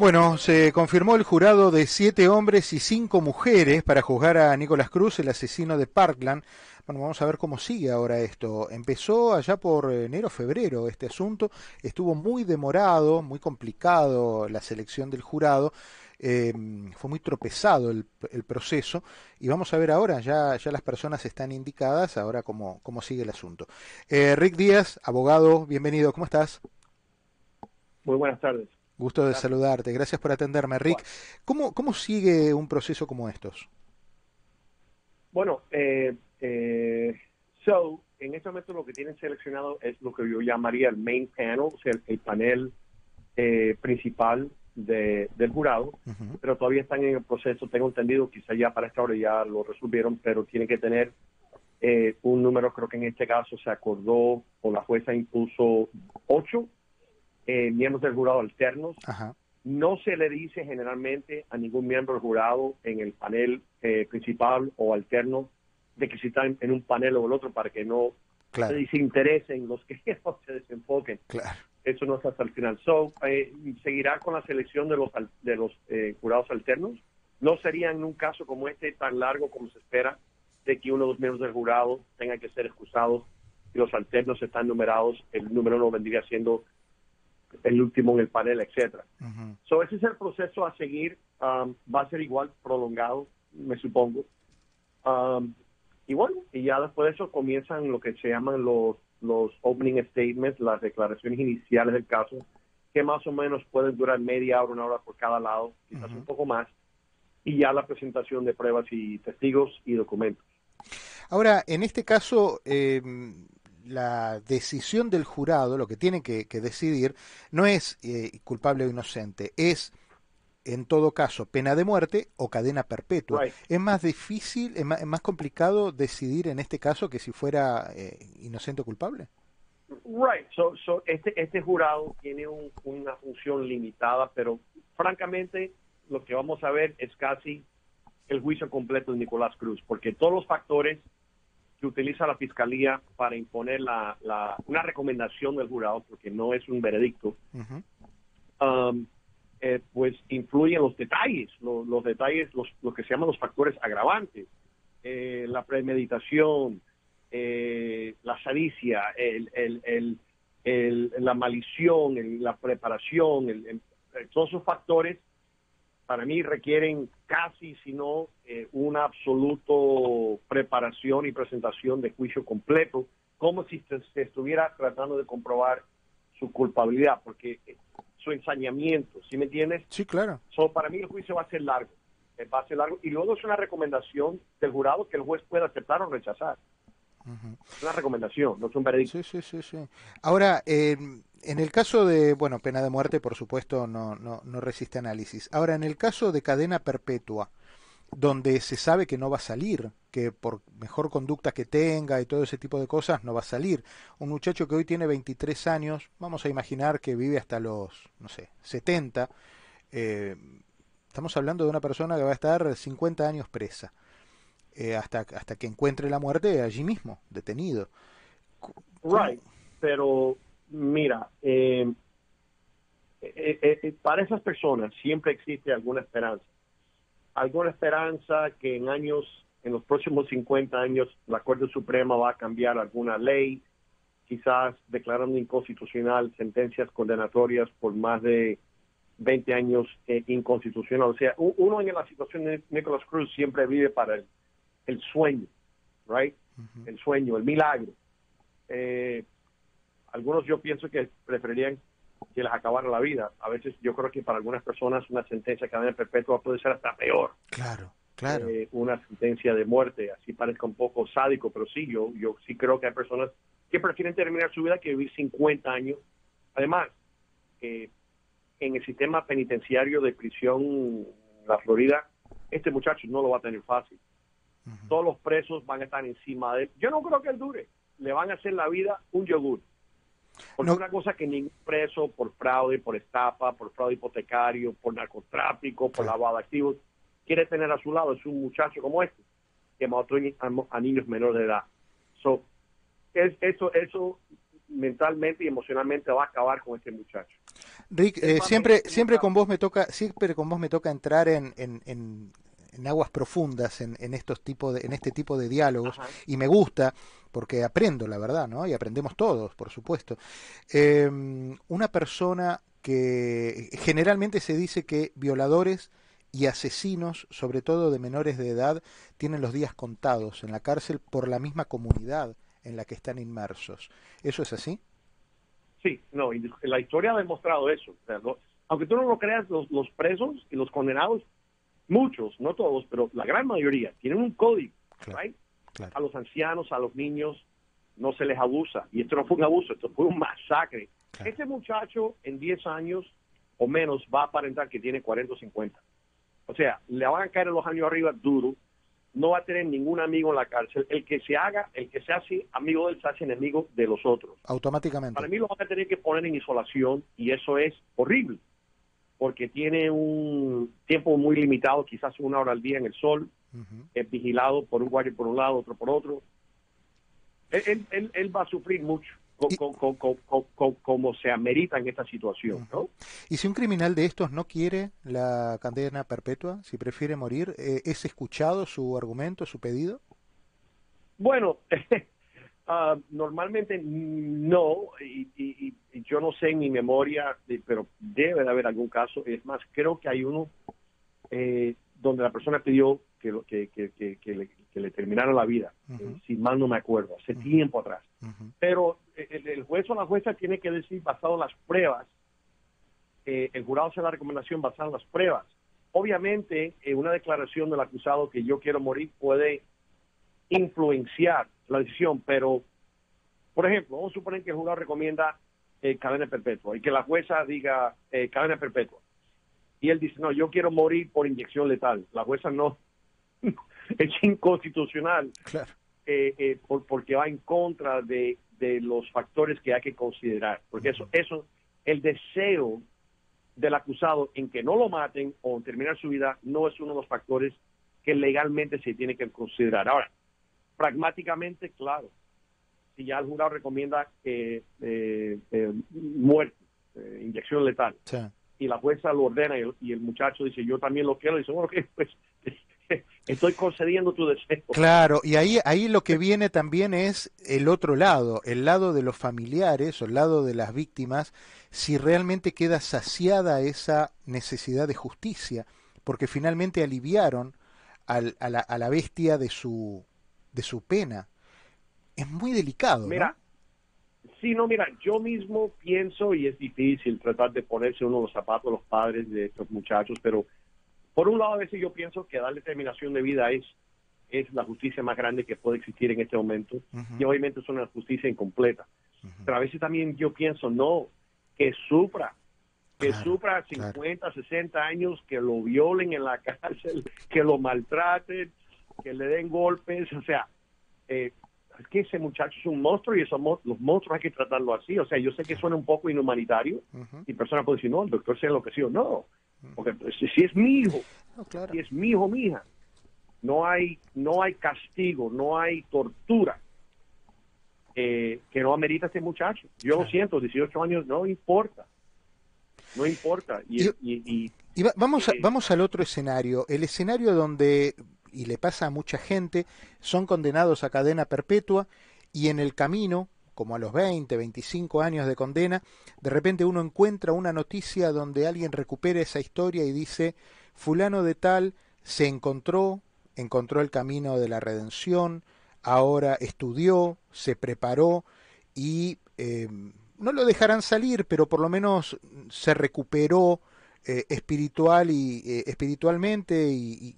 Bueno, se confirmó el jurado de siete hombres y cinco mujeres para juzgar a Nicolás Cruz, el asesino de Parkland. Bueno, vamos a ver cómo sigue ahora esto. Empezó allá por enero, febrero este asunto. Estuvo muy demorado, muy complicado la selección del jurado. Eh, fue muy tropezado el, proceso y vamos a ver ahora, ya, ya las personas están indicadas, ahora cómo, cómo sigue el asunto. Eh, Rick Díaz, abogado, bienvenido, ¿cómo estás? Muy buenas tardes. Gusto de saludarte. Gracias por atenderme, Rick. ¿Cómo, cómo sigue un proceso como estos? Bueno, eh, eh, so, en este momento lo que tienen seleccionado es lo que yo llamaría el main panel, o sea, el, panel eh, principal de, del jurado, pero todavía están en el proceso. Tengo entendido, quizá ya para esta hora ya lo resolvieron, pero tienen que tener eh, un número, creo que en este caso se acordó o la jueza impuso ocho eh, miembros del jurado alternos. No se le dice generalmente a ningún miembro del jurado en el panel eh, principal o alterno de que si están en un panel o el otro para que no se desinteresen los que se desenfoquen. Eso no es hasta el final. So, eh, seguirá con la selección de los, de los jurados alternos. No sería en un caso como este tan largo como se espera de que uno de los miembros del jurado tenga que ser excusados y los alternos están numerados. El número no vendría siendo el último en el panel, etcétera. So ese es el proceso a seguir. Um, va a ser igual prolongado, me supongo. Um, y bueno, y ya después de eso comienzan lo que se llaman los los opening statements, las declaraciones iniciales del caso, que más o menos pueden durar media hora, una hora por cada lado, quizás un poco más, y ya la presentación de pruebas y testigos y documentos. Ahora, en este caso, eh, la decisión del jurado, lo que tiene que, decidir, no es eh, culpable o inocente, es en todo caso pena de muerte o cadena perpetua. Es más difícil, es más, complicado decidir en este caso que si fuera eh, inocente o culpable. Right, so, so este, este jurado tiene una función limitada, pero francamente lo que vamos a ver es casi el juicio completo de Nicolás Cruz, porque todos los factores que utiliza la fiscalía para imponer la, una recomendación del jurado, porque no es un veredicto, um, eh, pues influyen los detalles, los detalles, los, lo que se llaman los factores agravantes, eh, la premeditación, eh, la sadicia, el, el, el, la maldición, la preparación, todos esos factores para mí requieren casi, si no, eh, una absoluta preparación y presentación de juicio completo, como si se, estuviera tratando de comprobar su culpabilidad, porque eh, su ensañamiento, ¿sí me entiendes? Sí, claro. So, para mí el juicio va a ser largo, eh, va a ser largo, y luego es una recomendación del jurado que el juez pueda aceptar o rechazar. Es una recomendación, no es un veredicto. Sí, sí, sí, sí. Ahora, eh, en el caso de, bueno, pena de muerte, por supuesto, no, no, no resiste análisis. Ahora, en el caso de cadena perpetua, donde se sabe que no va a salir, que por mejor conducta que tenga y todo ese tipo de cosas no va a salir. Un muchacho que hoy tiene 23 años, vamos a imaginar que vive hasta los, no sé, 70, eh, estamos hablando de una persona que va a estar 50 años presa, eh, hasta, hasta que encuentre la muerte allí mismo, detenido. Right, pero Mira, eh, eh, eh, para esas personas siempre existe alguna esperanza. Alguna esperanza que en años, en los próximos 50 años, la Corte Suprema va a cambiar alguna ley, quizás declarando inconstitucional sentencias condenatorias por más de 20 años inconstitucional. O sea, uno en la situación de Nicholas Cruz siempre vive para el, sueño, right? El sueño, el milagro. Eh, algunos yo pienso que preferirían que les acabara la vida. A veces yo creo que para algunas personas una sentencia de cadena perpetua puede ser hasta peor. Claro, claro. Eh, una sentencia de muerte, así parezca un poco sádico, pero sí, yo, yo sí creo que hay personas que prefieren terminar su vida que vivir 50 años. Además, en el sistema penitenciario de prisión la Florida, este muchacho no lo va a tener fácil. Todos los presos van a estar encima de él. Yo no creo que él dure. Le van a hacer la vida un yogur. Porque una cosa que ningún preso por fraude, por estafa, por fraude hipotecario, por narcotráfico, por lavado de activos, quiere tener a su lado es un muchacho como este, que mató a, niños menores de edad. So, es, eso, eso mentalmente y emocionalmente va a acabar con este muchacho. Rick, eh, siempre, siempre con vos me toca, siempre con vos me toca entrar en, en, en, aguas profundas en, en estos tipos de, en este tipo de diálogos y me gusta porque aprendo, la verdad, ¿no? Y aprendemos todos, por supuesto. Em, una persona que generalmente se dice que violadores y asesinos, sobre todo de menores de edad, tienen los días contados en la cárcel por la misma comunidad en la que están inmersos. ¿Eso es así? Sí, no, y la historia ha demostrado eso. aunque tú no lo creas, los, presos y los condenados, muchos, no todos, pero la gran mayoría, tienen un código. A los ancianos, a los niños, no se les abusa. Y esto no fue un abuso, esto fue un masacre. Ese muchacho en 10 años o menos va a aparentar que tiene 40 o 50. O sea, le van a caer los años arriba duro, no va a tener ningún amigo en la cárcel. El que se haga, el que se hace amigo del se hace enemigo de los otros. Automáticamente. Para mí lo van a tener que poner en isolación y eso es horrible, porque tiene un tiempo muy limitado, quizás una hora al día en el sol, es vigilado por un guardia por un lado, otro por otro. Él, él, él va a sufrir mucho como se amerita en esta situación. ¿no? Y si un criminal de estos no quiere la cadena perpetua, si prefiere morir, eh, ¿es escuchado su argumento, su pedido? Bueno, uh, normalmente no, y, yo no sé en mi memoria, pero debe de haber algún caso. Es más, creo que hay uno eh, donde la persona pidió que, que, que, que le, le, terminaron la vida, eh, si mal no me acuerdo, hace tiempo atrás. Pero el, juez o la jueza tiene que decir basado en las pruebas, eh, el jurado hace la recomendación basada en las pruebas. Obviamente, eh, una declaración del acusado que yo quiero morir puede influenciar la decisión, pero, por ejemplo, vamos a suponer que el jurado recomienda eh, cadena perpetua y que la jueza diga cadena perpetua. Y él dice, no, yo quiero morir por inyección letal. La jueza no, es inconstitucional. Claro. por, porque va en contra de de los factores que hay que considerar, porque eso, eso, el deseo del acusado en que no lo maten o terminar su vida no es uno de los factores que legalmente se tiene que considerar. Ahora, pragmáticamente, claro, si ya el jurado recomienda eh, eh, muerte, eh, inyección letal, y la jueza lo ordena y el, muchacho dice yo también lo quiero, dice, bueno, pues estoy concediendo tu deseo. Claro, y ahí, ahí lo que viene también es el otro lado, el lado de los familiares o el lado de las víctimas, si realmente queda saciada esa necesidad de justicia, porque finalmente aliviaron al, a, la, a, la, bestia de su, de su pena. Es muy delicado. Mira, sí, no, mira, yo mismo pienso, y es difícil tratar de ponerse uno de los zapatos de los padres de estos muchachos, pero por un lado, a veces yo pienso que darle terminación de vida es, es la justicia más grande que puede existir en este momento y obviamente es una justicia incompleta. Pero a veces también yo pienso, no, que sufra, que sufra 50, 60 años, que lo violen en la cárcel, que lo maltraten, que le den golpes, o sea, eh, es que ese muchacho es un monstruo y esos los monstruos hay que tratarlo así. O sea, yo sé que suena un poco inhumanitario y personas pueden decir, no, el doctor se enloqueció. No, porque pues, si es mi hijo, si es mi hijo, mi hija, no hay, no hay castigo, no hay tortura eh, que no amerita este muchacho. Yo lo siento, 18 años no importa. No importa. Y, y, vamos, vamos al otro escenario, el escenario donde, y le pasa a mucha gente, son condenados a cadena perpetua y en el camino como a los 20, 25 años de condena, de repente uno encuentra una noticia donde alguien recupera esa historia y dice, fulano de tal se encontró, encontró el camino de la redención, ahora estudió, se preparó y eh, no lo dejarán salir, pero por lo menos se recuperó eh, espiritual y eh, espiritualmente y,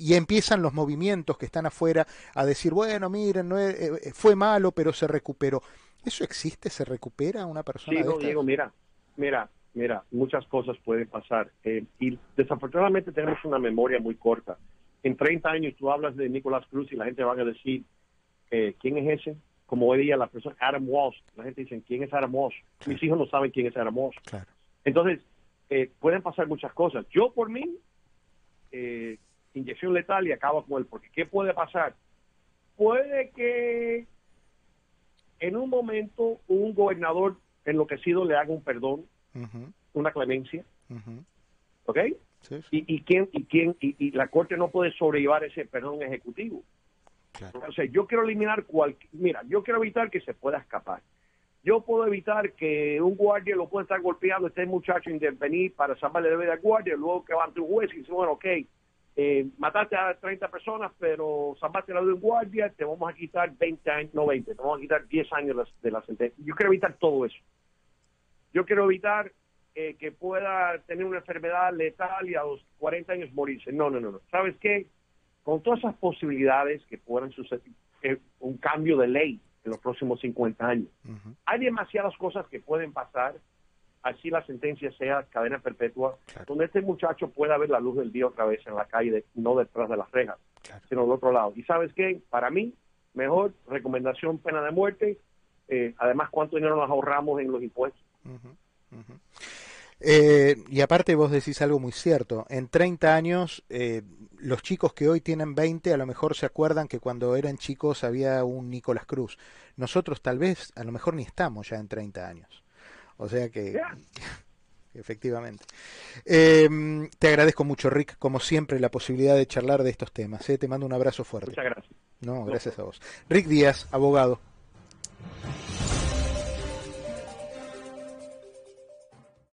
y empiezan los movimientos que están afuera a decir, bueno, miren, no eh, eh, fue malo, pero se recuperó. ¿Eso existe? ¿Se recupera una persona? Sí, no, Diego, mira, mira, mira, muchas cosas pueden pasar. Eh, y desafortunadamente tenemos una memoria muy corta. En 30 años tú hablas de Nicolás Cruz y la gente va a decir, ¿quién es ese? Como hoy día la persona, Adam Walsh, la gente dice, ¿quién es Adam Walsh? Mis hijos no saben quién es Adam Walsh. Claro. Entonces, pueden pasar muchas cosas. Yo por mí, eh, inyección letal y acaba con él. Porque ¿qué puede pasar? Puede que en un momento un gobernador enloquecido le haga un perdón, una clemencia. ¿ok? Sí, Y, y quién y quién y, y la corte no puede sobrellevar ese perdón ejecutivo. claro. O sea, yo quiero eliminar cualquier, mira, yo quiero evitar que se pueda escapar. Yo puedo evitar que un guardia lo pueda estar golpeando, este muchacho intervenir para salvarle la vida al guardia, luego que va ante un juez y dice, bueno, ok, eh, mataste a 30 personas, pero salvaste la vida de un guardia, te vamos a quitar 20 años, no 20, te vamos a quitar 10 años de la- de la sentencia. Yo quiero evitar todo eso. Yo quiero evitar eh, que pueda tener una enfermedad letal y a los 40 años morirse. No, no, no, no. ¿Sabes qué? Con todas esas posibilidades que puedan suceder, eh, un cambio de ley en los próximos 50 años, hay demasiadas cosas que pueden pasar, así la sentencia sea cadena perpetua, Claro. donde este muchacho pueda ver la luz del día otra vez en la calle, no detrás de las rejas, claro. sino del otro lado. Y sabes qué, para mí, mejor recomendación pena de muerte, eh, además cuánto dinero nos ahorramos en los impuestos. Ujú. Eh, y aparte vos decís algo muy cierto. En 30 años, eh, los chicos que hoy tienen 20 a lo mejor se acuerdan que cuando eran chicos había un Nicolás Cruz. Nosotros tal vez, a lo mejor ni estamos ya en 30 años. O sea que, efectivamente. Eh, te agradezco mucho, Rick, como siempre, la posibilidad de charlar de estos temas. ¿eh? Te mando un abrazo fuerte. Muchas gracias. No, gracias a vos. Rick Díaz, abogado.